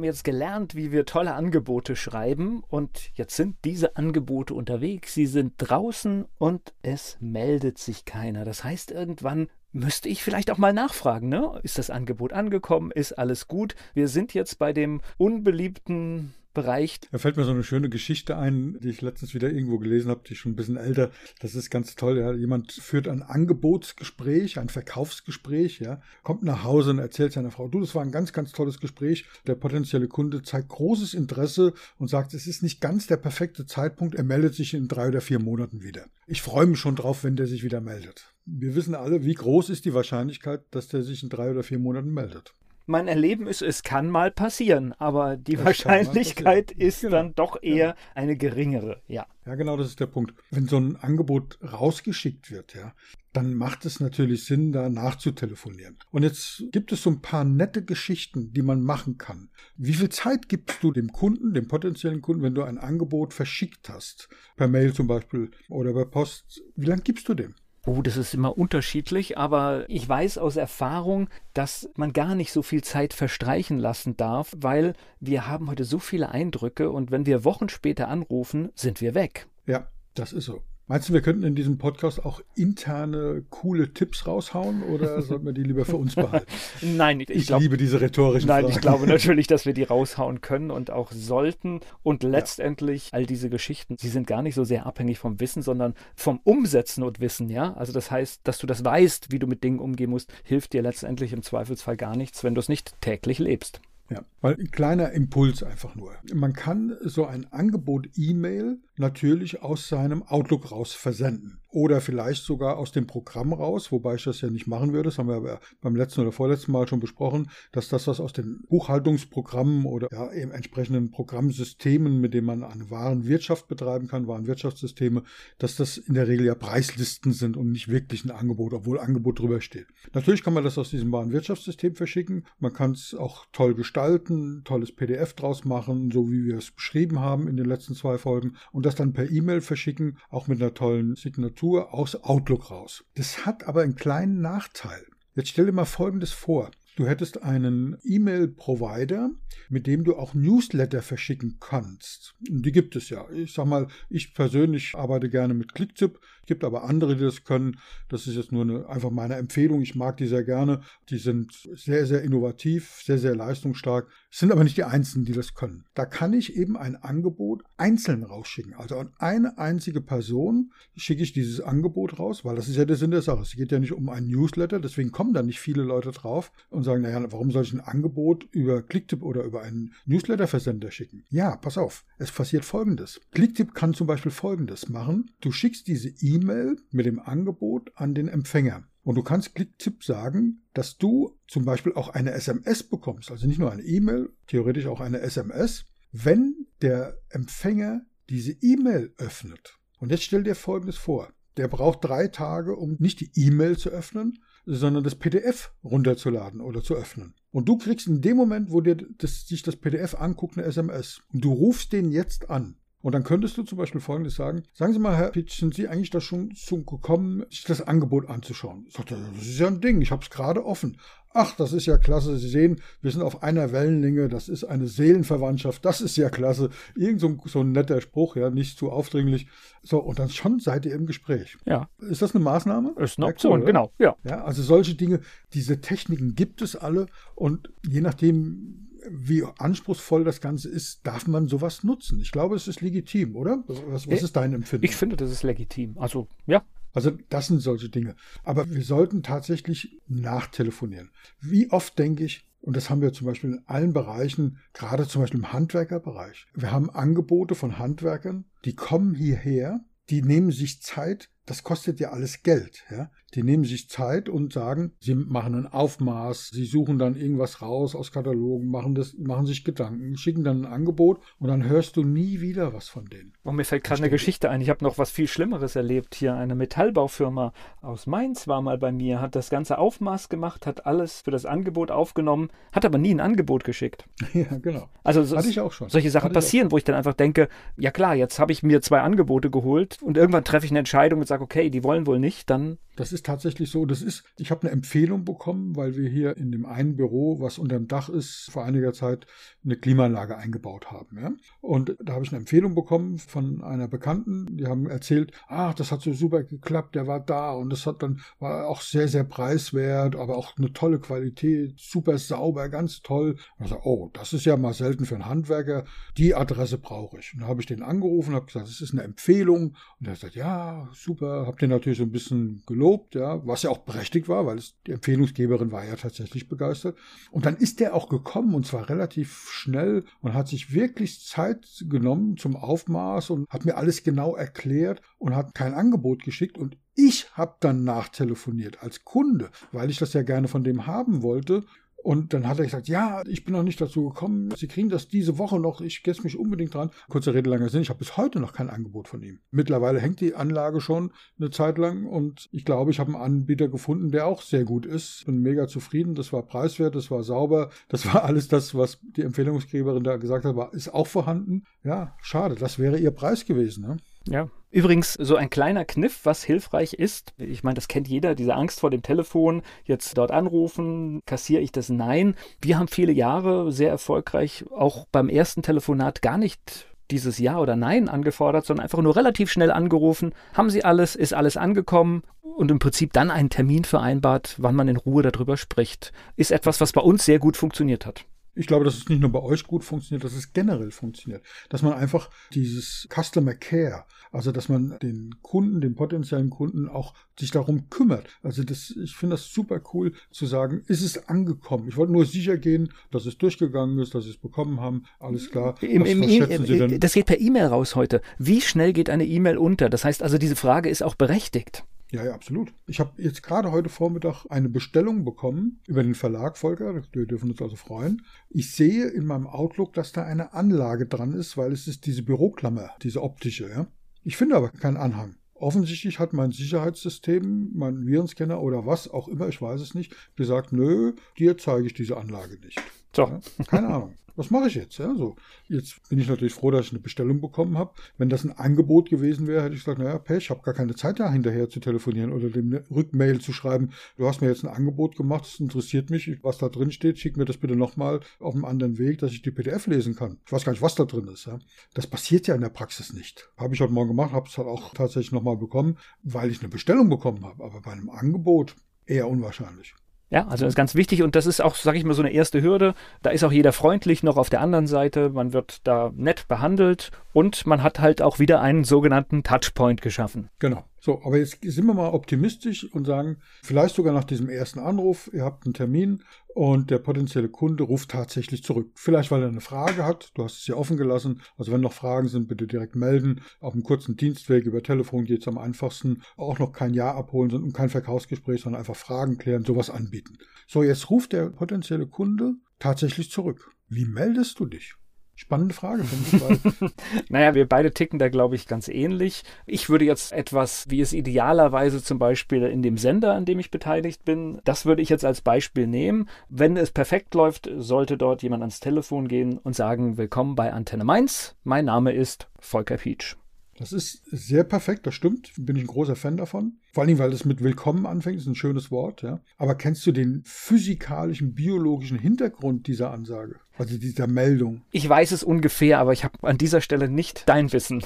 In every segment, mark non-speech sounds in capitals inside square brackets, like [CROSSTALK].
Haben jetzt gelernt, wie wir tolle Angebote schreiben und jetzt sind diese Angebote unterwegs, sie sind draußen und es meldet sich keiner. Das heißt, irgendwann müsste ich vielleicht auch mal nachfragen, ne? Ist das Angebot angekommen? Ist alles gut? Wir sind jetzt bei dem unbeliebten Bereich. Da fällt mir so eine schöne Geschichte ein, die ich letztens wieder irgendwo gelesen habe, die ist schon ein bisschen älter. Das ist ganz toll. Ja. Jemand führt ein Angebotsgespräch, ein Verkaufsgespräch, ja, kommt nach Hause und erzählt seiner Frau, du, das war ein ganz, ganz tolles Gespräch. Der potenzielle Kunde zeigt großes Interesse und sagt, es ist nicht ganz der perfekte Zeitpunkt. Er meldet sich in drei oder vier Monaten wieder. Ich freue mich schon drauf, wenn der sich wieder meldet. Wir wissen alle, wie groß ist die Wahrscheinlichkeit, dass der sich in drei oder vier Monaten meldet mein Erleben ist, es kann mal passieren, aber die das Wahrscheinlichkeit ist genau. dann doch eher ja. eine geringere, ja. Ja, genau, das ist der Punkt. Wenn so ein Angebot rausgeschickt wird, ja, dann macht es natürlich Sinn, da nachzutelefonieren. Und jetzt gibt es so ein paar nette Geschichten, die man machen kann. Wie viel Zeit gibst du dem Kunden, dem potenziellen Kunden, wenn du ein Angebot verschickt hast? Per Mail zum Beispiel oder per Post. Wie lange gibst du dem? Oh, das ist immer unterschiedlich, aber ich weiß aus Erfahrung, dass man gar nicht so viel Zeit verstreichen lassen darf, weil wir haben heute so viele Eindrücke und wenn wir Wochen später anrufen, sind wir weg. Ja, das ist so. Meinst du, wir könnten in diesem Podcast auch interne, coole Tipps raushauen oder [LAUGHS] sollten wir die lieber für uns behalten? nein, ich, ich glaub, liebe diese rhetorischen Nein, Fragen. ich glaube [LAUGHS] natürlich, dass wir die raushauen können und auch sollten. Und letztendlich ja. all diese Geschichten, sie sind gar nicht so sehr abhängig vom Wissen, sondern vom Umsetzen und Wissen, ja. Also das heißt, dass du das weißt, wie du mit Dingen umgehen musst, hilft dir letztendlich im Zweifelsfall gar nichts, wenn du es nicht täglich lebst. Ja, weil ein kleiner Impuls einfach nur. Man kann so ein Angebot E-Mail natürlich aus seinem Outlook raus versenden oder vielleicht sogar aus dem Programm raus, wobei ich das ja nicht machen würde. Das haben wir beim letzten oder vorletzten Mal schon besprochen, dass das, was aus den Buchhaltungsprogrammen oder ja, eben entsprechenden Programmsystemen, mit denen man eine Warenwirtschaft betreiben kann, Warenwirtschaftssysteme, dass das in der Regel ja Preislisten sind und nicht wirklich ein Angebot, obwohl Angebot drüber steht. Natürlich kann man das aus diesem Warenwirtschaftssystem verschicken. Man kann es auch toll gestalten, tolles PDF draus machen, so wie wir es beschrieben haben in den letzten zwei Folgen und das dann per E-Mail verschicken, auch mit einer tollen Signatur Struktur aus Outlook raus. Das hat aber einen kleinen Nachteil. Jetzt stell dir mal Folgendes vor. Du hättest einen E-Mail-Provider, mit dem du auch Newsletter verschicken kannst. Die gibt es ja. Ich sag mal, ich persönlich arbeite gerne mit Clicktip. Es gibt aber andere, die das können. Das ist jetzt nur eine, einfach meine Empfehlung. Ich mag die sehr gerne. Die sind sehr, sehr innovativ, sehr, sehr leistungsstark. Sind aber nicht die einzigen, die das können. Da kann ich eben ein Angebot einzeln rausschicken. Also an eine einzige Person schicke ich dieses Angebot raus, weil das ist ja der Sinn der Sache. Es geht ja nicht um ein Newsletter, deswegen kommen da nicht viele Leute drauf und sagen, naja, warum soll ich ein Angebot über Clicktip oder über einen Newsletter-Versender schicken? Ja, pass auf, es passiert folgendes. Clicktip kann zum Beispiel folgendes machen. Du schickst diese E-Mail mit dem Angebot an den Empfänger. Und du kannst Clicktip sagen, dass du zum Beispiel auch eine SMS bekommst, also nicht nur eine E-Mail, theoretisch auch eine SMS, wenn der Empfänger diese E-Mail öffnet. Und jetzt stell dir Folgendes vor. Der braucht drei Tage, um nicht die E-Mail zu öffnen, sondern das PDF runterzuladen oder zu öffnen. Und du kriegst in dem Moment, wo dir das, sich das PDF anguckt, eine SMS. Und du rufst den jetzt an. Und dann könntest du zum Beispiel Folgendes sagen. Sagen Sie mal, Herr Pitsch, sind Sie eigentlich da schon zu gekommen, sich das Angebot anzuschauen? Ich sagte, das ist ja ein Ding, ich habe es gerade offen. Ach, das ist ja klasse. Sie sehen, wir sind auf einer Wellenlänge. Das ist eine Seelenverwandtschaft. Das ist ja klasse. Irgend so, so ein netter Spruch, ja, nicht zu aufdringlich. So, und dann schon seid ihr im Gespräch. Ja. Ist das eine Maßnahme? Ist eine Option, genau. Ja. ja. Also solche Dinge, diese Techniken gibt es alle. Und je nachdem, wie anspruchsvoll das Ganze ist, darf man sowas nutzen. Ich glaube, es ist legitim, oder? Was, was ist dein Empfinden? Ich finde, das ist legitim. Also, ja, also das sind solche Dinge. Aber wir sollten tatsächlich nachtelefonieren. Wie oft denke ich, und das haben wir zum Beispiel in allen Bereichen, gerade zum Beispiel im Handwerkerbereich. Wir haben Angebote von Handwerkern, die kommen hierher die nehmen sich Zeit, das kostet ja alles Geld. Ja? Die nehmen sich Zeit und sagen, sie machen ein Aufmaß, sie suchen dann irgendwas raus aus Katalogen, machen, das, machen sich Gedanken, schicken dann ein Angebot und dann hörst du nie wieder was von denen. Und mir fällt gerade eine Geschichte ein. Ich habe noch was viel Schlimmeres erlebt hier. Eine Metallbaufirma aus Mainz war mal bei mir, hat das ganze Aufmaß gemacht, hat alles für das Angebot aufgenommen, hat aber nie ein Angebot geschickt. [LAUGHS] Ja, genau. Also so, Hatte ich auch schon. solche Sachen passieren, wo ich dann einfach denke, ja klar, jetzt habe ich mir zwei Angebote geholt und irgendwann treffe ich eine Entscheidung und sage, okay, die wollen wohl nicht, dann das ist tatsächlich so. Das ist, ich habe eine Empfehlung bekommen, weil wir hier in dem einen Büro, was unter dem Dach ist, vor einiger Zeit eine Klimaanlage eingebaut haben. Ja? Und da habe ich eine Empfehlung bekommen von einer Bekannten. Die haben erzählt, ach, das hat so super geklappt, der war da und das hat dann war auch sehr, sehr preiswert, aber auch eine tolle Qualität, super sauber, ganz toll. Und ich sage, oh, das ist ja mal selten für einen Handwerker. Die Adresse brauche ich. Und da habe ich den angerufen, habe gesagt, das ist eine Empfehlung. Und er hat gesagt, ja, super. Habe den natürlich so ein bisschen gelobt ja, was ja auch berechtigt war, weil es, die Empfehlungsgeberin war ja tatsächlich begeistert. Und dann ist der auch gekommen und zwar relativ schnell und hat sich wirklich Zeit genommen zum Aufmaß und hat mir alles genau erklärt und hat kein Angebot geschickt und ich habe dann nachtelefoniert als Kunde, weil ich das ja gerne von dem haben wollte und dann hat er gesagt, ja, ich bin noch nicht dazu gekommen. Sie kriegen das diese Woche noch. Ich setze mich unbedingt dran. Kurze Rede, langer Sinn. Ich habe bis heute noch kein Angebot von ihm. Mittlerweile hängt die Anlage schon eine Zeit lang und ich glaube, ich habe einen Anbieter gefunden, der auch sehr gut ist. Bin mega zufrieden. Das war preiswert, das war sauber. Das war alles das, was die Empfehlungsgeberin da gesagt hat, war, ist auch vorhanden. Ja, schade. Das wäre ihr Preis gewesen. Ne? Ja, Übrigens, so ein kleiner Kniff, was hilfreich ist, ich meine, das kennt jeder, diese Angst vor dem Telefon, jetzt dort anrufen, kassiere ich das Nein. Wir haben viele Jahre sehr erfolgreich auch beim ersten Telefonat gar nicht dieses Ja oder Nein angefordert, sondern einfach nur relativ schnell angerufen. Haben Sie alles? Ist alles angekommen? Und im Prinzip dann einen Termin vereinbart, wann man in Ruhe darüber spricht. Ist etwas, was bei uns sehr gut funktioniert hat. Ich glaube, dass es nicht nur bei euch gut funktioniert, dass es generell funktioniert. Dass man einfach dieses Customer Care, also dass man den Kunden, den potenziellen Kunden auch sich darum kümmert. Also das, ich finde das super cool zu sagen, ist es angekommen? Ich wollte nur sicher gehen, dass es durchgegangen ist, dass sie es bekommen haben. Alles klar. Im, im e das geht per E-Mail raus heute. Wie schnell geht eine E-Mail unter? Das heißt also, diese Frage ist auch berechtigt. Ja, ja, absolut. Ich habe jetzt gerade heute Vormittag eine Bestellung bekommen über den Verlag Volker. Wir dürfen uns also freuen. Ich sehe in meinem Outlook, dass da eine Anlage dran ist, weil es ist diese Büroklammer, diese optische. Ja? Ich finde aber keinen Anhang. Offensichtlich hat mein Sicherheitssystem, mein Virenscanner oder was auch immer, ich weiß es nicht, gesagt, nö, dir zeige ich diese Anlage nicht. So. Ja, keine Ahnung was mache ich jetzt? Ja, so. Jetzt bin ich natürlich froh, dass ich eine Bestellung bekommen habe. Wenn das ein Angebot gewesen wäre, hätte ich gesagt, naja, Pech, ich habe gar keine Zeit da hinterher zu telefonieren oder dem Rückmail zu schreiben, du hast mir jetzt ein Angebot gemacht, es interessiert mich, was da drin steht, schick mir das bitte nochmal auf einem anderen Weg, dass ich die PDF lesen kann. Ich weiß gar nicht, was da drin ist. Ja. Das passiert ja in der Praxis nicht. Habe ich heute Morgen gemacht, habe es halt auch tatsächlich nochmal bekommen, weil ich eine Bestellung bekommen habe. Aber bei einem Angebot eher unwahrscheinlich. Ja, also das ist ganz wichtig und das ist auch, sage ich mal, so eine erste Hürde. Da ist auch jeder freundlich noch auf der anderen Seite. Man wird da nett behandelt und man hat halt auch wieder einen sogenannten Touchpoint geschaffen. Genau. So, aber jetzt sind wir mal optimistisch und sagen, vielleicht sogar nach diesem ersten Anruf, ihr habt einen Termin und der potenzielle Kunde ruft tatsächlich zurück. Vielleicht, weil er eine Frage hat, du hast es ja offen gelassen. Also wenn noch Fragen sind, bitte direkt melden. Auf einem kurzen Dienstweg über Telefon geht es am einfachsten. Auch noch kein Ja abholen und kein Verkaufsgespräch, sondern einfach Fragen klären, sowas anbieten. So, jetzt ruft der potenzielle Kunde tatsächlich zurück. Wie meldest du dich? Spannende Frage, finde ich. [LAUGHS] naja, wir beide ticken da, glaube ich, ganz ähnlich. Ich würde jetzt etwas, wie es idealerweise zum Beispiel in dem Sender, an dem ich beteiligt bin, das würde ich jetzt als Beispiel nehmen. Wenn es perfekt läuft, sollte dort jemand ans Telefon gehen und sagen, willkommen bei Antenne Mainz. Mein Name ist Volker Pietsch. Das ist sehr perfekt, das stimmt. Bin ich ein großer Fan davon. Vor allem, weil das mit Willkommen anfängt, ist ein schönes Wort, ja. Aber kennst du den physikalischen, biologischen Hintergrund dieser Ansage? Also dieser Meldung? Ich weiß es ungefähr, aber ich habe an dieser Stelle nicht dein Wissen.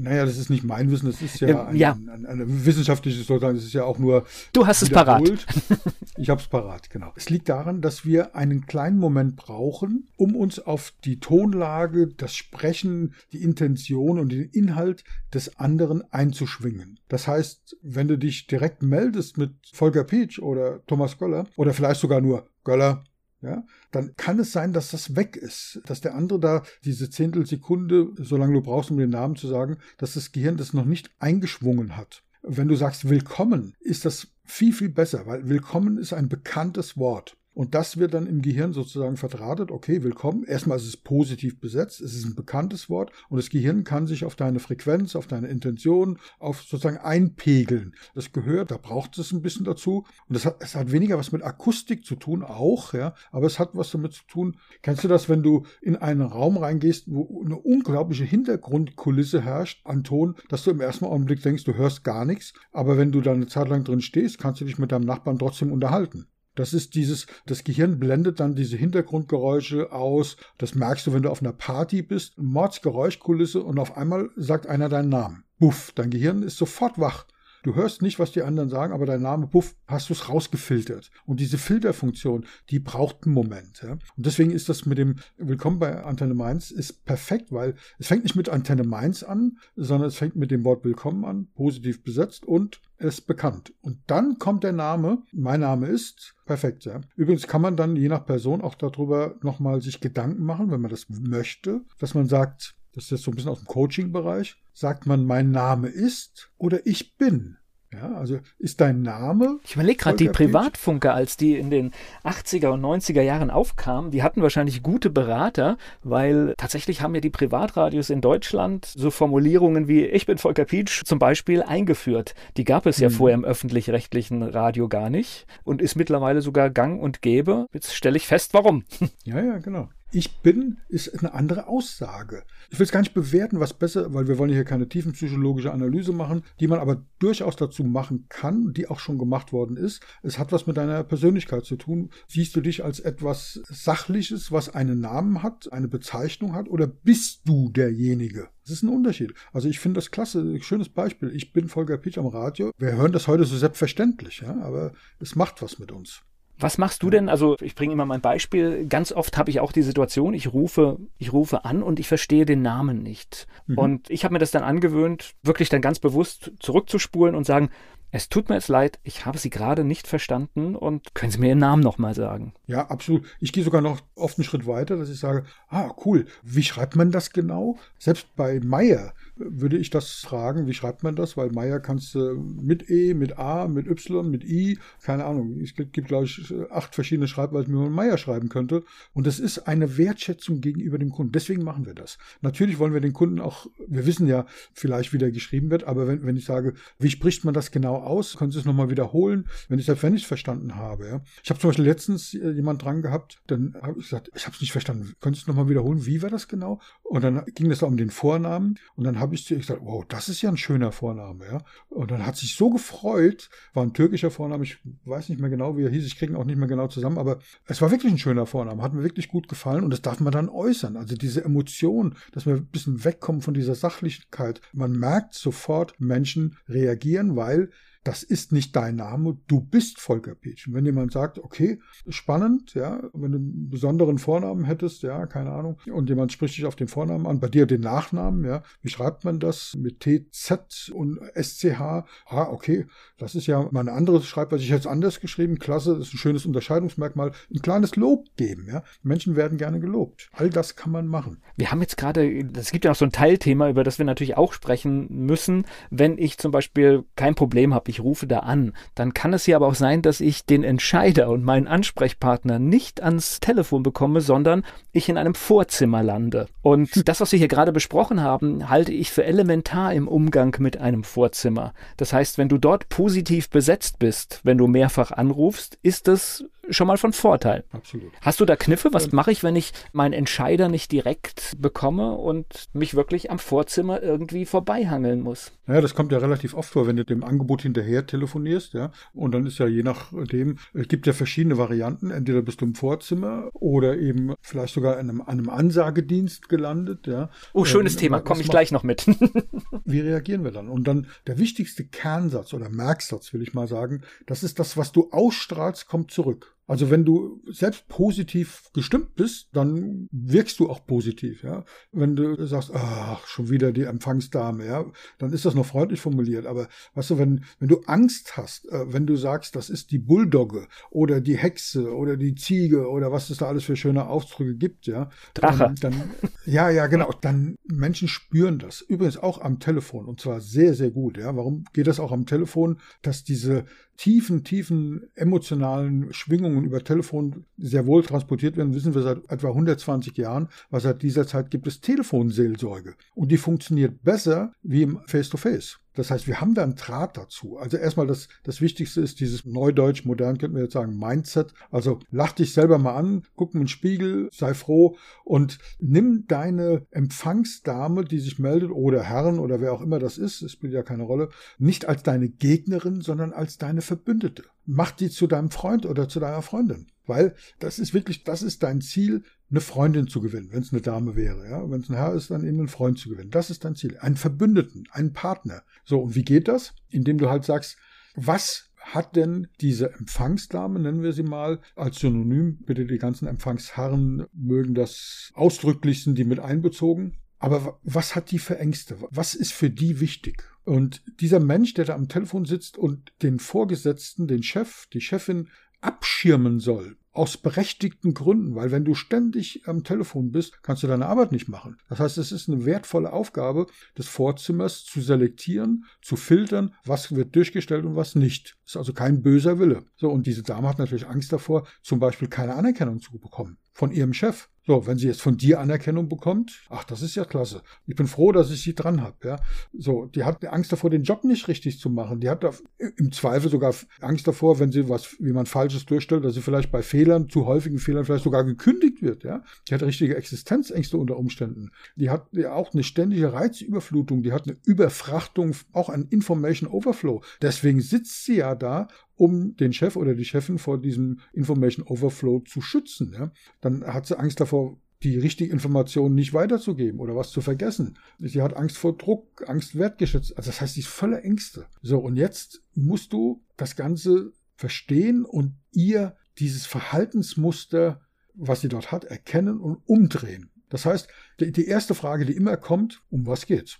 Naja, das ist nicht mein Wissen, das ist ja, ein, ja. Ein, ein, eine wissenschaftliche sozusagen, das ist ja auch nur. Du hast es parat. Ich habe es parat, genau. Es liegt daran, dass wir einen kleinen Moment brauchen, um uns auf die Tonlage, das Sprechen, die Intention und den Inhalt des anderen einzuschwingen. Das heißt, wenn du dich direkt meldest mit Volker Peach oder Thomas Göller oder vielleicht sogar nur Göller, ja, dann kann es sein, dass das weg ist, dass der andere da diese Zehntelsekunde, solange du brauchst, um den Namen zu sagen, dass das Gehirn das noch nicht eingeschwungen hat. Wenn du sagst willkommen, ist das viel, viel besser, weil willkommen ist ein bekanntes Wort. Und das wird dann im Gehirn sozusagen verdrahtet. Okay, willkommen. Erstmal ist es positiv besetzt. Es ist ein bekanntes Wort. Und das Gehirn kann sich auf deine Frequenz, auf deine Intention, auf sozusagen einpegeln. Das gehört, da braucht es ein bisschen dazu. Und das hat, es hat weniger was mit Akustik zu tun, auch, ja. Aber es hat was damit zu tun. Kennst du das, wenn du in einen Raum reingehst, wo eine unglaubliche Hintergrundkulisse herrscht an Ton, dass du im ersten Augenblick denkst, du hörst gar nichts. Aber wenn du da eine Zeit lang drin stehst, kannst du dich mit deinem Nachbarn trotzdem unterhalten. Das ist dieses, das Gehirn blendet dann diese Hintergrundgeräusche aus. Das merkst du, wenn du auf einer Party bist, Mordsgeräuschkulisse und auf einmal sagt einer deinen Namen. Buff, dein Gehirn ist sofort wach. Du hörst nicht, was die anderen sagen, aber dein Name, puff, hast du es rausgefiltert. Und diese Filterfunktion, die braucht einen Moment. Ja? Und deswegen ist das mit dem Willkommen bei Antenne Mainz ist perfekt, weil es fängt nicht mit Antenne Mainz an, sondern es fängt mit dem Wort Willkommen an, positiv besetzt und ist bekannt. Und dann kommt der Name, mein Name ist, perfekt, ja. Übrigens kann man dann je nach Person auch darüber nochmal sich Gedanken machen, wenn man das möchte, dass man sagt, das ist jetzt so ein bisschen aus dem Coaching-Bereich, sagt man, mein Name ist oder ich bin. Ja, also ist dein Name. Ich überlege gerade, die Privatfunker, als die in den 80er und 90er Jahren aufkamen, die hatten wahrscheinlich gute Berater, weil tatsächlich haben ja die Privatradios in Deutschland so Formulierungen wie Ich bin Volker Pietsch zum Beispiel eingeführt. Die gab es ja hm. vorher im öffentlich-rechtlichen Radio gar nicht und ist mittlerweile sogar gang und gäbe. Jetzt stelle ich fest, warum. Ja, ja, genau. Ich bin ist eine andere Aussage. Ich will es gar nicht bewerten, was besser, weil wir wollen hier keine tiefenpsychologische Analyse machen, die man aber durchaus dazu machen kann, die auch schon gemacht worden ist. Es hat was mit deiner Persönlichkeit zu tun. Siehst du dich als etwas Sachliches, was einen Namen hat, eine Bezeichnung hat, oder bist du derjenige? Das ist ein Unterschied. Also ich finde das klasse, schönes Beispiel. Ich bin Volker Pietsch am Radio. Wir hören das heute so selbstverständlich, ja, aber es macht was mit uns. Was machst du denn? Also ich bringe immer mein Beispiel. Ganz oft habe ich auch die Situation, ich rufe, ich rufe an und ich verstehe den Namen nicht. Mhm. Und ich habe mir das dann angewöhnt, wirklich dann ganz bewusst zurückzuspulen und sagen, es tut mir jetzt leid, ich habe Sie gerade nicht verstanden und können Sie mir Ihren Namen nochmal sagen? Ja, absolut. Ich gehe sogar noch oft einen Schritt weiter, dass ich sage, ah, cool, wie schreibt man das genau? Selbst bei Meyer würde ich das fragen, wie schreibt man das? Weil Meyer kannst du mit E, mit A, mit Y, mit I, keine Ahnung. Es gibt, glaube ich, acht verschiedene Schreibweisen, wie man Meyer schreiben könnte. Und das ist eine Wertschätzung gegenüber dem Kunden. Deswegen machen wir das. Natürlich wollen wir den Kunden auch, wir wissen ja vielleicht, wie der geschrieben wird, aber wenn, wenn ich sage, wie spricht man das genau aus, können Sie es nochmal wiederholen, wenn ich wenn ich es verstanden habe. Ja. Ich habe zum Beispiel letztens äh, jemand dran gehabt, dann habe ich gesagt, ich habe es nicht verstanden. Können Sie es nochmal wiederholen? Wie war das genau? Und dann ging es um den Vornamen und dann habe ich zu ihr gesagt, wow, das ist ja ein schöner Vorname. Ja. Und dann hat sich so gefreut, war ein türkischer Vorname, ich weiß nicht mehr genau, wie er hieß, ich kriege ihn auch nicht mehr genau zusammen, aber es war wirklich ein schöner Vorname, hat mir wirklich gut gefallen und das darf man dann äußern. Also diese Emotion, dass wir ein bisschen wegkommen von dieser Sachlichkeit. Man merkt sofort, Menschen reagieren, weil das ist nicht dein Name, du bist Volker Pietsch. Und wenn jemand sagt, okay, spannend, ja, wenn du einen besonderen Vornamen hättest, ja, keine Ahnung, und jemand spricht dich auf den Vornamen an, bei dir den Nachnamen, ja, wie schreibt man das? Mit TZ und SCH? Ah, okay, das ist ja mal eine andere Schreibweise, ich hätte es anders geschrieben, klasse, das ist ein schönes Unterscheidungsmerkmal, ein kleines Lob geben, ja. Menschen werden gerne gelobt. All das kann man machen. Wir haben jetzt gerade, es gibt ja noch so ein Teilthema, über das wir natürlich auch sprechen müssen, wenn ich zum Beispiel kein Problem habe, ich ich rufe da an, dann kann es ja aber auch sein, dass ich den Entscheider und meinen Ansprechpartner nicht ans Telefon bekomme, sondern ich in einem Vorzimmer lande. Und [LAUGHS] das, was wir hier gerade besprochen haben, halte ich für elementar im Umgang mit einem Vorzimmer. Das heißt, wenn du dort positiv besetzt bist, wenn du mehrfach anrufst, ist das schon mal von Vorteil. Absolut. Hast du da Kniffe? Was mache ich, wenn ich meinen Entscheider nicht direkt bekomme und mich wirklich am Vorzimmer irgendwie vorbeihangeln muss? Ja, das kommt ja relativ oft vor, wenn du dem Angebot hinterher telefonierst, ja. Und dann ist ja je nachdem, es gibt ja verschiedene Varianten. Entweder bist du im Vorzimmer oder eben vielleicht sogar in einem, einem Ansagedienst gelandet, ja. Oh, schönes ähm, Thema, komme ich gleich noch mit. [LAUGHS] wie reagieren wir dann? Und dann der wichtigste Kernsatz oder Merksatz, will ich mal sagen, das ist das, was du ausstrahlst, kommt zurück. Also wenn du selbst positiv gestimmt bist, dann wirkst du auch positiv. Ja? Wenn du sagst, ach, schon wieder die Empfangsdame, ja, dann ist das noch freundlich formuliert. Aber weißt du, wenn, wenn du Angst hast, äh, wenn du sagst, das ist die Bulldogge oder die Hexe oder die Ziege oder was es da alles für schöne Ausdrücke gibt, ja. Drache. Dann, dann, ja, ja, genau. Dann Menschen spüren das. Übrigens auch am Telefon und zwar sehr, sehr gut. Ja. Warum geht das auch am Telefon? Dass diese tiefen, tiefen emotionalen Schwingungen über Telefon sehr wohl transportiert werden, wissen wir seit etwa 120 Jahren, weil seit dieser Zeit gibt es Telefonseelsorge. Und die funktioniert besser wie im Face-to-Face. -face. Das heißt, wir haben da einen Draht dazu. Also erstmal das, das Wichtigste ist dieses Neudeutsch, modern könnten wir jetzt sagen, Mindset. Also lach dich selber mal an, guck in den Spiegel, sei froh und nimm deine Empfangsdame, die sich meldet, oder Herren oder wer auch immer das ist, es spielt ja keine Rolle, nicht als deine Gegnerin, sondern als deine Verbündete. Mach die zu deinem Freund oder zu deiner Freundin. Weil das ist wirklich, das ist dein Ziel, eine Freundin zu gewinnen, wenn es eine Dame wäre. Ja? Wenn es ein Herr ist, dann eben einen Freund zu gewinnen. Das ist dein Ziel. Einen Verbündeten, einen Partner. So, und wie geht das? Indem du halt sagst, was hat denn diese Empfangsdame, nennen wir sie mal, als Synonym, bitte die ganzen Empfangsherren mögen das ausdrücklich sind die mit einbezogen. Aber was hat die für Ängste? Was ist für die wichtig? Und dieser Mensch, der da am Telefon sitzt und den Vorgesetzten, den Chef, die Chefin abschirmen soll, aus berechtigten Gründen, weil wenn du ständig am Telefon bist, kannst du deine Arbeit nicht machen. Das heißt, es ist eine wertvolle Aufgabe des Vorzimmers zu selektieren, zu filtern, was wird durchgestellt und was nicht. Ist also kein böser Wille. So, und diese Dame hat natürlich Angst davor, zum Beispiel keine Anerkennung zu bekommen von ihrem Chef. So, wenn sie jetzt von dir Anerkennung bekommt, ach, das ist ja klasse. Ich bin froh, dass ich sie dran habe. Ja, so, die hat Angst davor, den Job nicht richtig zu machen. Die hat im Zweifel sogar Angst davor, wenn sie was, wie man Falsches durchstellt, dass sie vielleicht bei Fehlern, zu häufigen Fehlern vielleicht sogar gekündigt wird. Ja, die hat richtige Existenzängste unter Umständen. Die hat ja auch eine ständige Reizüberflutung. Die hat eine Überfrachtung, auch ein Information Overflow. Deswegen sitzt sie ja da um den Chef oder die Chefin vor diesem Information Overflow zu schützen. Ja? Dann hat sie Angst davor, die richtige Information nicht weiterzugeben oder was zu vergessen. Sie hat Angst vor Druck, Angst wertgeschätzt. Also das heißt, sie ist voller Ängste. So, und jetzt musst du das Ganze verstehen und ihr dieses Verhaltensmuster, was sie dort hat, erkennen und umdrehen. Das heißt, die erste Frage, die immer kommt, um was geht's?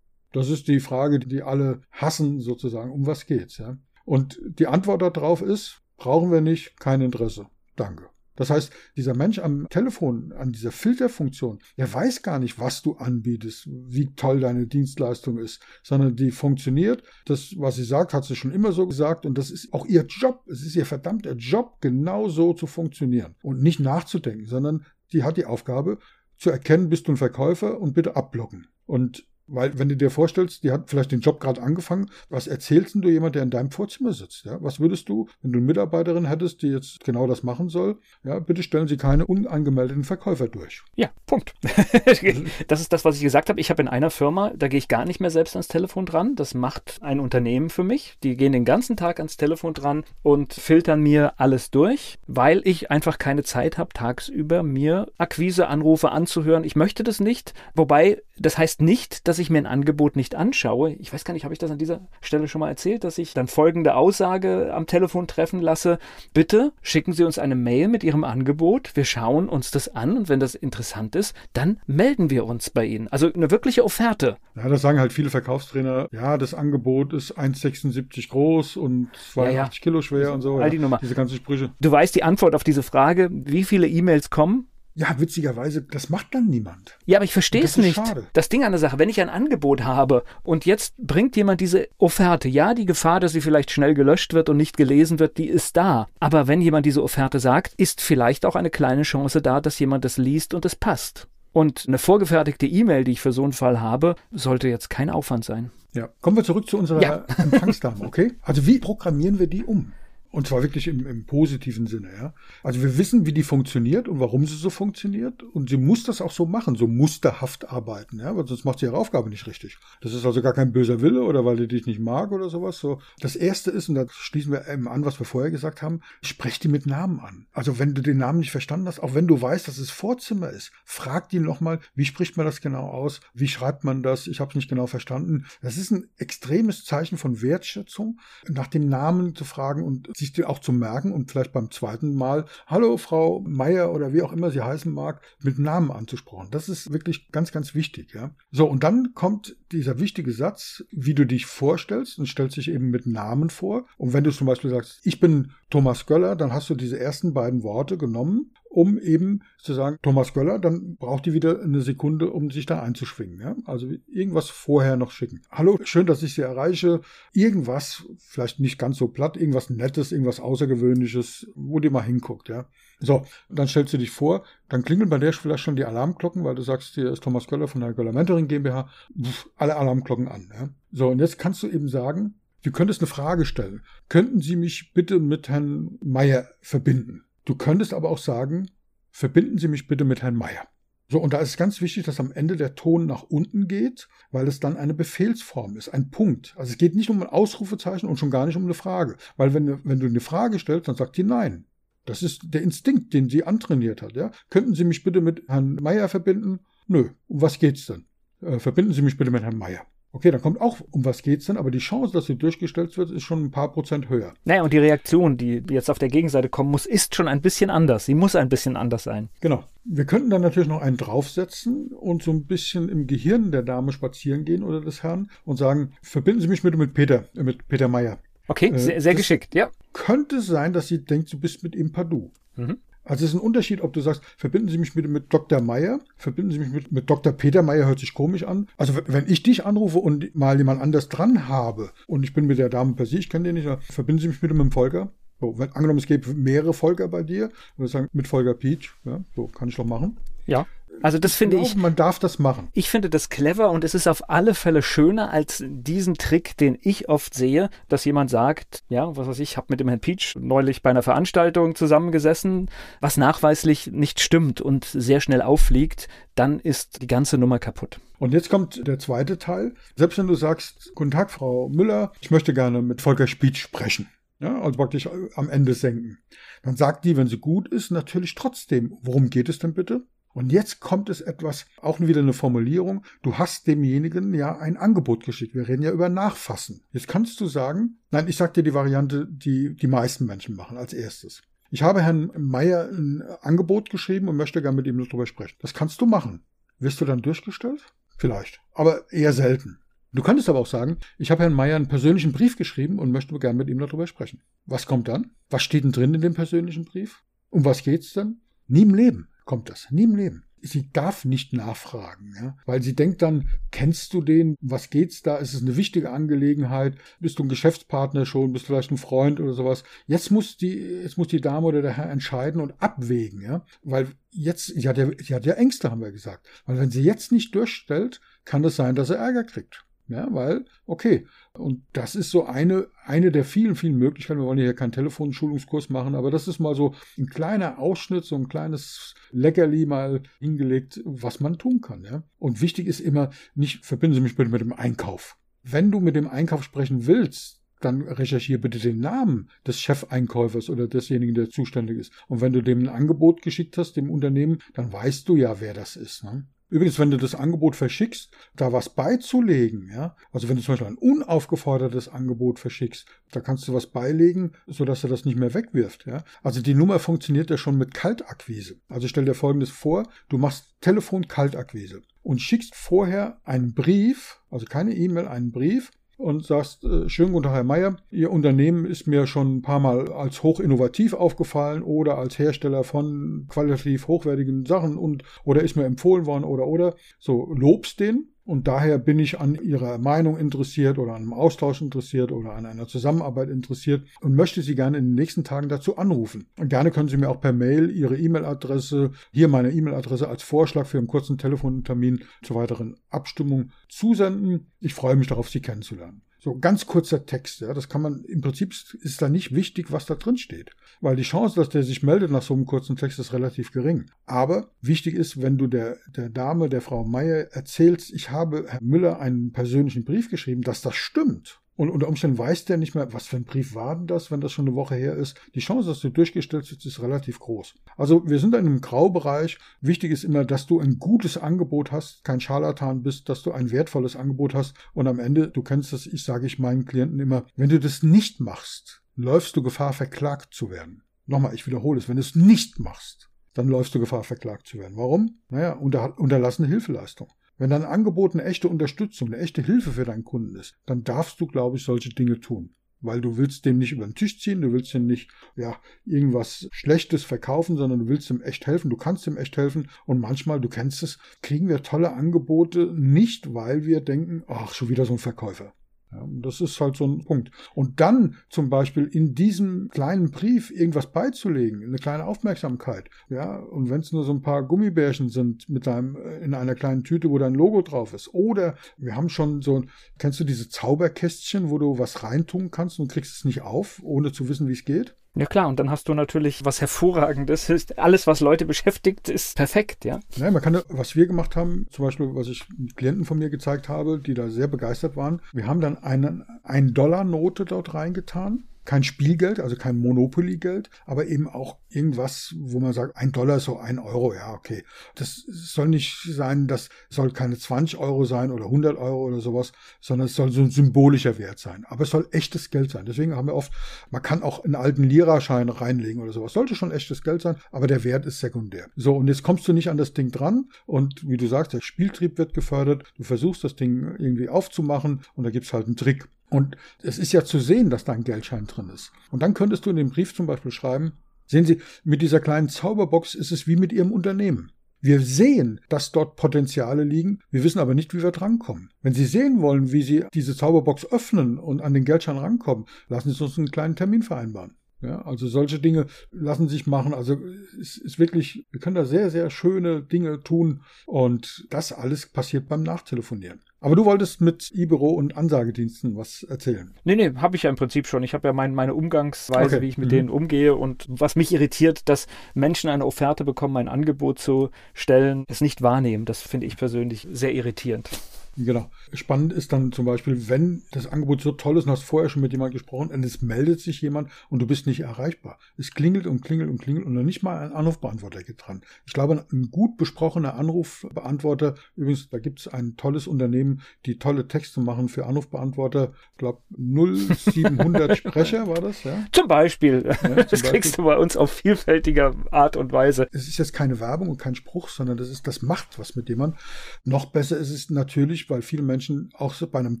Das ist die Frage, die alle hassen sozusagen. Um was geht's? Ja? Und die Antwort darauf ist, brauchen wir nicht, kein Interesse. Danke. Das heißt, dieser Mensch am Telefon, an dieser Filterfunktion, der weiß gar nicht, was du anbietest, wie toll deine Dienstleistung ist, sondern die funktioniert. Das, was sie sagt, hat sie schon immer so gesagt und das ist auch ihr Job. Es ist ihr verdammter Job, genau so zu funktionieren und nicht nachzudenken, sondern die hat die Aufgabe, zu erkennen, bist du ein Verkäufer und bitte abblocken. Und weil, wenn du dir vorstellst, die hat vielleicht den Job gerade angefangen, was erzählst du jemand, der in deinem Vorzimmer sitzt? Ja? Was würdest du, wenn du eine Mitarbeiterin hättest, die jetzt genau das machen soll? Ja, bitte stellen Sie keine unangemeldeten Verkäufer durch. Ja, Punkt. [LAUGHS] das ist das, was ich gesagt habe. Ich habe in einer Firma, da gehe ich gar nicht mehr selbst ans Telefon dran. Das macht ein Unternehmen für mich. Die gehen den ganzen Tag ans Telefon dran und filtern mir alles durch, weil ich einfach keine Zeit habe, tagsüber mir Akquiseanrufe anzuhören. Ich möchte das nicht. Wobei, das heißt nicht, dass ich mir ein Angebot nicht anschaue, ich weiß gar nicht, habe ich das an dieser Stelle schon mal erzählt, dass ich dann folgende Aussage am Telefon treffen lasse. Bitte schicken Sie uns eine Mail mit Ihrem Angebot. Wir schauen uns das an und wenn das interessant ist, dann melden wir uns bei Ihnen. Also eine wirkliche Offerte. Ja, das sagen halt viele Verkaufstrainer. Ja, das Angebot ist 1,76 groß und 82 ja, ja. Kilo schwer und so. All die Nummer. Diese ganzen Sprüche. Du weißt die Antwort auf diese Frage, wie viele E-Mails kommen? Ja, witzigerweise, das macht dann niemand. Ja, aber ich verstehe es nicht. Schade. Das Ding an der Sache, wenn ich ein Angebot habe und jetzt bringt jemand diese Offerte, ja, die Gefahr, dass sie vielleicht schnell gelöscht wird und nicht gelesen wird, die ist da. Aber wenn jemand diese Offerte sagt, ist vielleicht auch eine kleine Chance da, dass jemand das liest und es passt. Und eine vorgefertigte E-Mail, die ich für so einen Fall habe, sollte jetzt kein Aufwand sein. Ja, kommen wir zurück zu unserer ja. Empfangsdame, okay? [LAUGHS] Also wie programmieren wir die um? Und zwar wirklich im, im positiven Sinne, ja. Also wir wissen, wie die funktioniert und warum sie so funktioniert. Und sie muss das auch so machen, so musterhaft arbeiten, ja, weil sonst macht sie ihre Aufgabe nicht richtig. Das ist also gar kein böser Wille oder weil die dich nicht mag oder sowas. So. Das erste ist, und da schließen wir eben an, was wir vorher gesagt haben, sprech die mit Namen an. Also wenn du den Namen nicht verstanden hast, auch wenn du weißt, dass es Vorzimmer ist, frag die nochmal, wie spricht man das genau aus? Wie schreibt man das? Ich habe es nicht genau verstanden. Das ist ein extremes Zeichen von Wertschätzung, nach dem Namen zu fragen und sich auch zu merken und vielleicht beim zweiten Mal, hallo Frau Meier oder wie auch immer sie heißen mag, mit Namen anzusprechen. Das ist wirklich ganz, ganz wichtig. Ja? So, und dann kommt dieser wichtige Satz, wie du dich vorstellst und stellst dich eben mit Namen vor. Und wenn du zum Beispiel sagst, ich bin Thomas Göller, dann hast du diese ersten beiden Worte genommen um eben zu sagen, Thomas Göller, dann braucht die wieder eine Sekunde, um sich da einzuschwingen. Ja? Also irgendwas vorher noch schicken. Hallo, schön, dass ich Sie erreiche. Irgendwas, vielleicht nicht ganz so platt, irgendwas Nettes, irgendwas Außergewöhnliches, wo die mal hinguckt. Ja? So, dann stellst du dich vor, dann klingeln bei der vielleicht schon die Alarmglocken, weil du sagst, hier ist Thomas Göller von der Göller Mentoring GmbH, Pff, alle Alarmglocken an. Ja? So, und jetzt kannst du eben sagen, du könntest eine Frage stellen. Könnten Sie mich bitte mit Herrn Meier verbinden? Du könntest aber auch sagen, verbinden Sie mich bitte mit Herrn Meier. So, und da ist ganz wichtig, dass am Ende der Ton nach unten geht, weil es dann eine Befehlsform ist, ein Punkt. Also es geht nicht um ein Ausrufezeichen und schon gar nicht um eine Frage. Weil wenn, wenn du eine Frage stellst, dann sagt die Nein. Das ist der Instinkt, den sie antrainiert hat. Ja? Könnten Sie mich bitte mit Herrn Meier verbinden? Nö. Um was geht's denn? Äh, verbinden Sie mich bitte mit Herrn Meier. Okay, dann kommt auch, um was geht's denn, aber die Chance, dass sie durchgestellt wird, ist schon ein paar Prozent höher. Naja, und die Reaktion, die jetzt auf der Gegenseite kommen muss, ist schon ein bisschen anders. Sie muss ein bisschen anders sein. Genau. Wir könnten dann natürlich noch einen draufsetzen und so ein bisschen im Gehirn der Dame spazieren gehen oder des Herrn und sagen, verbinden Sie mich bitte mit Peter, äh, mit Peter Meyer. Okay, äh, sehr, sehr geschickt, ja. Könnte sein, dass sie denkt, du bist mit ihm Padu. Mhm. Also es ist ein Unterschied, ob du sagst, verbinden Sie mich mit, mit Dr. Meyer, verbinden Sie mich mit, mit Dr. Peter Meyer, hört sich komisch an. Also wenn ich dich anrufe und mal jemand anders dran habe und ich bin mit der Dame per se, ich kenne den nicht, verbinden Sie mich bitte mit dem Volker. So, wenn angenommen, es gäbe mehrere Volker bei dir, würde sagen, mit Volker Peach, ja, so kann ich doch machen. Ja. Also das finde ich. Man darf das machen. Ich finde das clever und es ist auf alle Fälle schöner als diesen Trick, den ich oft sehe, dass jemand sagt, ja, was weiß ich, habe mit dem Herrn Peach neulich bei einer Veranstaltung zusammengesessen, was nachweislich nicht stimmt und sehr schnell auffliegt, dann ist die ganze Nummer kaputt. Und jetzt kommt der zweite Teil. Selbst wenn du sagst, guten Tag, Frau Müller, ich möchte gerne mit Volker Speech sprechen. Ja, also praktisch am Ende senken. Dann sagt die, wenn sie gut ist, natürlich trotzdem, worum geht es denn bitte? Und jetzt kommt es etwas, auch wieder eine Formulierung. Du hast demjenigen ja ein Angebot geschickt. Wir reden ja über Nachfassen. Jetzt kannst du sagen, nein, ich sag dir die Variante, die die meisten Menschen machen als erstes. Ich habe Herrn Meier ein Angebot geschrieben und möchte gerne mit ihm darüber sprechen. Das kannst du machen. Wirst du dann durchgestellt? Vielleicht. Aber eher selten. Du könntest aber auch sagen, ich habe Herrn Meier einen persönlichen Brief geschrieben und möchte gerne mit ihm darüber sprechen. Was kommt dann? Was steht denn drin in dem persönlichen Brief? Um was geht's denn? Nie im Leben kommt das. Nie im Leben. Sie darf nicht nachfragen, ja? weil sie denkt dann, kennst du den? Was geht's da? Ist es eine wichtige Angelegenheit? Bist du ein Geschäftspartner schon? Bist du vielleicht ein Freund oder sowas? Jetzt muss die, jetzt muss die Dame oder der Herr entscheiden und abwägen, ja, weil jetzt, sie hat ja, sie hat ja Ängste, haben wir gesagt. Weil wenn sie jetzt nicht durchstellt, kann es sein, dass er Ärger kriegt. Ja, weil, okay, und das ist so eine, eine der vielen, vielen Möglichkeiten. Wir wollen hier keinen Telefonschulungskurs machen, aber das ist mal so ein kleiner Ausschnitt, so ein kleines Leckerli mal hingelegt, was man tun kann. Ja? Und wichtig ist immer, nicht, verbinden Sie mich bitte mit dem Einkauf. Wenn du mit dem Einkauf sprechen willst, dann recherchiere bitte den Namen des Chefeinkäufers oder desjenigen, der zuständig ist. Und wenn du dem ein Angebot geschickt hast, dem Unternehmen, dann weißt du ja, wer das ist. Ne? Übrigens, wenn du das Angebot verschickst, da was beizulegen, ja, also wenn du zum Beispiel ein unaufgefordertes Angebot verschickst, da kannst du was beilegen, sodass er das nicht mehr wegwirft, ja. Also die Nummer funktioniert ja schon mit Kaltakquise. Also stell dir Folgendes vor, du machst Telefon-Kaltakquise und schickst vorher einen Brief, also keine E-Mail, einen Brief und sagst, äh, schönen guten Tag, Herr Meier, Ihr Unternehmen ist mir schon ein paar Mal als hoch innovativ aufgefallen oder als Hersteller von qualitativ hochwertigen Sachen und oder ist mir empfohlen worden oder oder. So, lobst den und daher bin ich an Ihrer Meinung interessiert oder an einem Austausch interessiert oder an einer Zusammenarbeit interessiert und möchte Sie gerne in den nächsten Tagen dazu anrufen. Und gerne können Sie mir auch per Mail Ihre E-Mail-Adresse, hier meine E-Mail-Adresse als Vorschlag für einen kurzen Telefontermin zur weiteren Abstimmung zusenden. Ich freue mich darauf, Sie kennenzulernen. So ganz kurzer Text, ja, das kann man, im Prinzip ist da nicht wichtig, was da drin steht. Weil die Chance, dass der sich meldet nach so einem kurzen Text, ist relativ gering. Aber wichtig ist, wenn du der, der Dame, der Frau Meier erzählst, ich habe Herr Müller einen persönlichen Brief geschrieben, dass das stimmt. Und unter Umständen weiß der nicht mehr, was für ein Brief war denn das, wenn das schon eine Woche her ist. Die Chance, dass du durchgestellt wirst, ist relativ groß. Also wir sind in einem Graubereich. Wichtig ist immer, dass du ein gutes Angebot hast, kein Scharlatan bist, dass du ein wertvolles Angebot hast. Und am Ende, du kennst das, ich sage ich meinen Klienten immer, wenn du das nicht machst, läufst du Gefahr, verklagt zu werden. Nochmal, ich wiederhole es, wenn du es nicht machst, dann läufst du Gefahr, verklagt zu werden. Warum? Naja, unter, unterlassene Hilfeleistung. Wenn dein Angebot eine echte Unterstützung, eine echte Hilfe für deinen Kunden ist, dann darfst du, glaube ich, solche Dinge tun. Weil du willst dem nicht über den Tisch ziehen, du willst dem nicht ja, irgendwas Schlechtes verkaufen, sondern du willst ihm echt helfen, du kannst ihm echt helfen. Und manchmal, du kennst es, kriegen wir tolle Angebote nicht, weil wir denken, ach, schon wieder so ein Verkäufer. Ja, das ist halt so ein Punkt. Und dann zum Beispiel in diesem kleinen Brief irgendwas beizulegen, eine kleine Aufmerksamkeit, ja, und wenn es nur so ein paar Gummibärchen sind mit deinem, äh, in einer kleinen Tüte, wo dein Logo drauf ist. Oder wir haben schon so, kennst du diese Zauberkästchen, wo du was reintun kannst und kriegst es nicht auf, ohne zu wissen, wie es geht? Ja klar, und dann hast du natürlich was Hervorragendes. Alles, was Leute beschäftigt, ist perfekt, ja. Ja, man kann, was wir gemacht haben, zum Beispiel, was ich Klienten von mir gezeigt habe, die da sehr begeistert waren, wir haben dann eine 1-Dollar-Note dort reingetan kein Spielgeld, also kein Monopoly-Geld, aber eben auch irgendwas, wo man sagt, ein Dollar so ein Euro, ja, okay. Das soll nicht sein, das soll keine 20 Euro sein oder 100 Euro oder sowas, sondern es soll so ein symbolischer Wert sein. Aber es soll echtes Geld sein. Deswegen haben wir oft, man kann auch einen alten Lira-Schein reinlegen oder sowas. Sollte schon echtes Geld sein, aber der Wert ist sekundär. So, und jetzt kommst du nicht an das Ding dran und wie du sagst, der Spieltrieb wird gefördert. Du versuchst das Ding irgendwie aufzumachen und da gibt's halt einen Trick. Und es ist ja zu sehen, dass da ein Geldschein drin ist. Und dann könntest du in dem Brief zum Beispiel schreiben, sehen Sie, mit dieser kleinen Zauberbox ist es wie mit Ihrem Unternehmen. Wir sehen, dass dort Potenziale liegen, wir wissen aber nicht, wie wir drankommen. Wenn Sie sehen wollen, wie Sie diese Zauberbox öffnen und an den Geldschein rankommen, lassen Sie uns einen kleinen Termin vereinbaren. Ja, also solche Dinge lassen sich machen. Also es ist wirklich, wir können da sehr, sehr schöne Dinge tun und das alles passiert beim Nachtelefonieren. Aber du wolltest mit E-Büro und Ansagediensten was erzählen. Nee, nee, habe ich ja im Prinzip schon. Ich habe ja mein, meine Umgangsweise, okay. wie ich mit mhm. denen umgehe. Und was mich irritiert, dass Menschen eine Offerte bekommen, ein Angebot zu stellen, es nicht wahrnehmen. Das finde ich persönlich sehr irritierend. Genau. Spannend ist dann zum Beispiel, wenn das Angebot so toll ist und hast vorher schon mit jemandem gesprochen und es meldet sich jemand und du bist nicht erreichbar. Es klingelt und klingelt und klingelt und dann nicht mal ein Anrufbeantworter geht dran. Ich glaube, ein gut besprochener Anrufbeantworter, übrigens, da gibt es ein tolles Unternehmen, die tolle Texte machen für Anrufbeantworter. Ich glaube, 0700 [LAUGHS] Sprecher war das, ja? Zum Beispiel. Ja, zum das Beispiel. kriegst du bei uns auf vielfältiger Art und Weise. Es ist jetzt keine Werbung und kein Spruch, sondern das ist, das macht was mit jemandem. Noch besser ist es natürlich, weil viele Menschen auch bei einem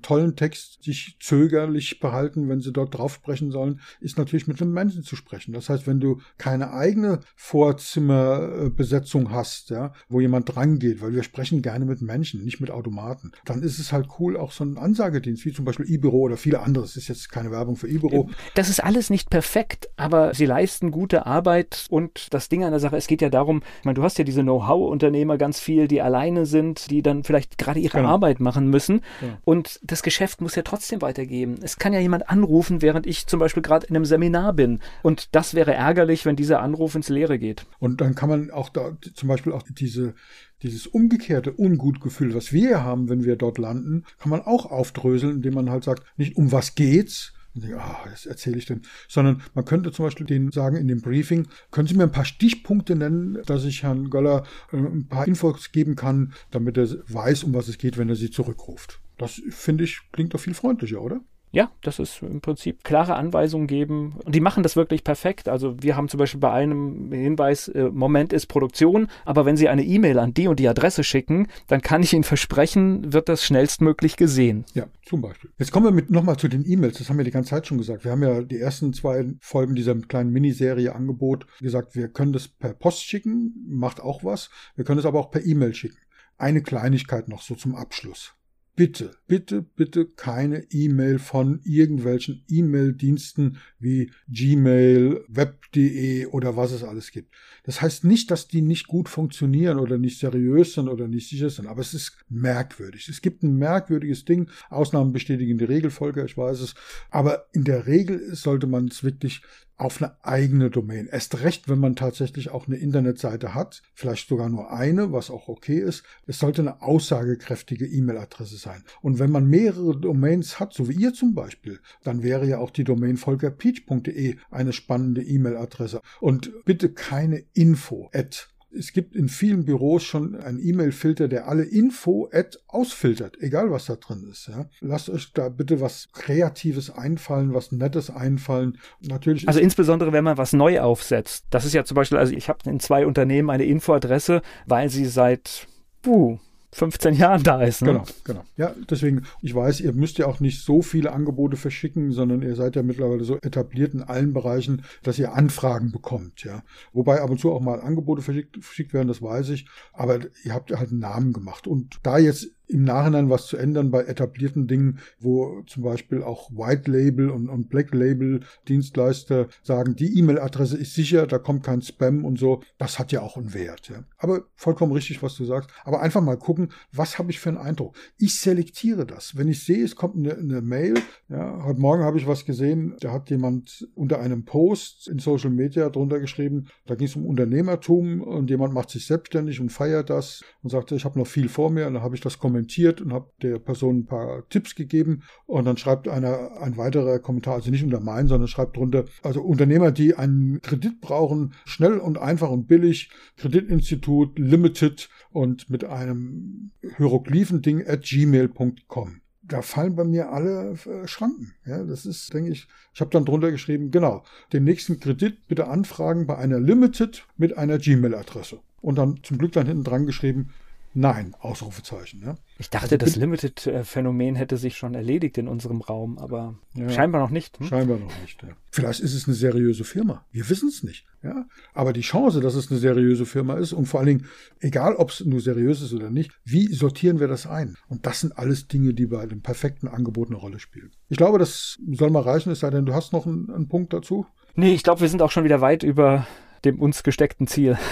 tollen Text sich zögerlich behalten, wenn sie dort drauf sprechen sollen, ist natürlich mit einem Menschen zu sprechen. Das heißt, wenn du keine eigene Vorzimmerbesetzung hast, ja, wo jemand drangeht, weil wir sprechen gerne mit Menschen, nicht mit Automaten, dann ist es halt cool, auch so einen Ansagedienst, wie zum Beispiel E-Büro oder viele andere. Das ist jetzt keine Werbung für E-Büro. Das ist alles nicht perfekt, aber sie leisten gute Arbeit und das Ding an der Sache, es geht ja darum, ich meine, du hast ja diese Know-how-Unternehmer ganz viel, die alleine sind, die dann vielleicht gerade ihre genau. Arbeit machen müssen. Ja. Und das Geschäft muss ja trotzdem weitergeben. Es kann ja jemand anrufen, während ich zum Beispiel gerade in einem Seminar bin. Und das wäre ärgerlich, wenn dieser Anruf ins Leere geht. Und dann kann man auch da zum Beispiel auch diese dieses umgekehrte Ungutgefühl, was wir haben, wenn wir dort landen, kann man auch aufdröseln, indem man halt sagt, nicht um was geht's, und denke, ah, das erzähle ich denn. Sondern man könnte zum Beispiel denen sagen in dem Briefing, können Sie mir ein paar Stichpunkte nennen, dass ich Herrn Göller äh, ein paar Infos geben kann, damit er weiß, um was es geht, wenn er sie zurückruft. Das finde ich, klingt doch viel freundlicher, oder? Ja, das ist im Prinzip klare Anweisungen geben. Und die machen das wirklich perfekt. Also wir haben zum Beispiel bei einem Hinweis, äh, Moment ist Produktion, aber wenn Sie eine E-Mail an die und die Adresse schicken, dann kann ich Ihnen versprechen, wird das schnellstmöglich gesehen. Ja, zum Beispiel. Jetzt kommen wir mit nochmal zu den E-Mails. Das haben wir die ganze Zeit schon gesagt. Wir haben ja die ersten zwei Folgen dieser kleinen Miniserie Angebot gesagt, wir können das per Post schicken, macht auch was. Wir können es aber auch per E-Mail schicken. Eine Kleinigkeit noch so zum Abschluss bitte, bitte, bitte keine E-Mail von irgendwelchen E-Mail-Diensten wie Gmail, Web.de oder was es alles gibt. Das heißt nicht, dass die nicht gut funktionieren oder nicht seriös sind oder nicht sicher sind, aber es ist merkwürdig. Es gibt ein merkwürdiges Ding. Ausnahmen bestätigen die Regelfolge, ich weiß es. Aber in der Regel sollte man es wirklich auf eine eigene Domain. Erst recht, wenn man tatsächlich auch eine Internetseite hat, vielleicht sogar nur eine, was auch okay ist. Es sollte eine aussagekräftige E-Mail-Adresse sein. Und wenn man mehrere Domains hat, so wie ihr zum Beispiel, dann wäre ja auch die Domain volkerpeach.de eine spannende E-Mail-Adresse. Und bitte keine info at Es gibt in vielen Büros schon einen E-Mail-Filter, der alle Info ausfiltert, egal was da drin ist. Ja. Lasst euch da bitte was Kreatives einfallen, was Nettes einfallen. Natürlich. Also insbesondere, wenn man was neu aufsetzt. Das ist ja zum Beispiel, also ich habe in zwei Unternehmen eine Infoadresse, weil sie seit puh, 15 Jahren da ist. Ne? Genau, genau. Ja, deswegen, ich weiß, ihr müsst ja auch nicht so viele Angebote verschicken, sondern ihr seid ja mittlerweile so etabliert in allen Bereichen, dass ihr Anfragen bekommt, ja. Wobei ab und zu auch mal Angebote verschickt, verschickt werden, das weiß ich, aber ihr habt halt einen Namen gemacht. Und da jetzt im Nachhinein was zu ändern bei etablierten Dingen, wo zum Beispiel auch White Label und, und Black Label Dienstleister sagen, die E-Mail-Adresse ist sicher, da kommt kein Spam und so. Das hat ja auch einen Wert. Ja. Aber vollkommen richtig, was du sagst. Aber einfach mal gucken, was habe ich für einen Eindruck. Ich selektiere das. Wenn ich sehe, es kommt eine, eine Mail, ja, heute Morgen habe ich was gesehen, da hat jemand unter einem Post in Social Media drunter geschrieben, da ging es um Unternehmertum und jemand macht sich selbstständig und feiert das und sagte, ich habe noch viel vor mir und dann habe ich das kommentiert kommentiert und habe der Person ein paar Tipps gegeben und dann schreibt einer ein weiterer Kommentar, also nicht unter meinen, sondern schreibt drunter, also Unternehmer, die einen Kredit brauchen, schnell und einfach und billig, Kreditinstitut Limited und mit einem Hieroglyphending at gmail.com da fallen bei mir alle äh, Schranken. Ja, das ist, denke ich, ich habe dann drunter geschrieben, genau, den nächsten Kredit bitte anfragen bei einer Limited mit einer Gmail-Adresse. Und dann zum Glück dann hinten dran geschrieben, Nein, Ausrufezeichen. Ja. Ich dachte, also, das Limited-Phänomen hätte sich schon erledigt in unserem Raum, aber ja, scheinbar noch nicht. Hm? Scheinbar noch nicht. Ja. Vielleicht ist es eine seriöse Firma. Wir wissen es nicht. Ja. Aber die Chance, dass es eine seriöse Firma ist und vor allen Dingen, egal ob es nur seriös ist oder nicht, wie sortieren wir das ein? Und das sind alles Dinge, die bei dem perfekten Angebot eine Rolle spielen. Ich glaube, das soll mal reichen, es sei denn, du hast noch einen, einen Punkt dazu. Nee, ich glaube, wir sind auch schon wieder weit über dem uns gesteckten Ziel. [LAUGHS]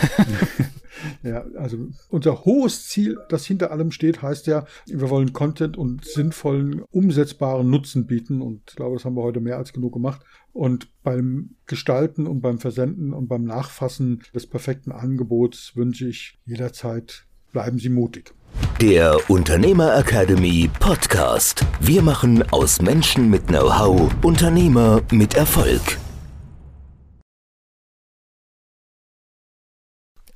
Ja, also unser hohes Ziel, das hinter allem steht, heißt ja, wir wollen Content und sinnvollen, umsetzbaren Nutzen bieten. Und ich glaube, das haben wir heute mehr als genug gemacht. Und beim Gestalten und beim Versenden und beim Nachfassen des perfekten Angebots wünsche ich jederzeit, bleiben Sie mutig. Der Unternehmer Academy Podcast. Wir machen aus Menschen mit Know-how Unternehmer mit Erfolg.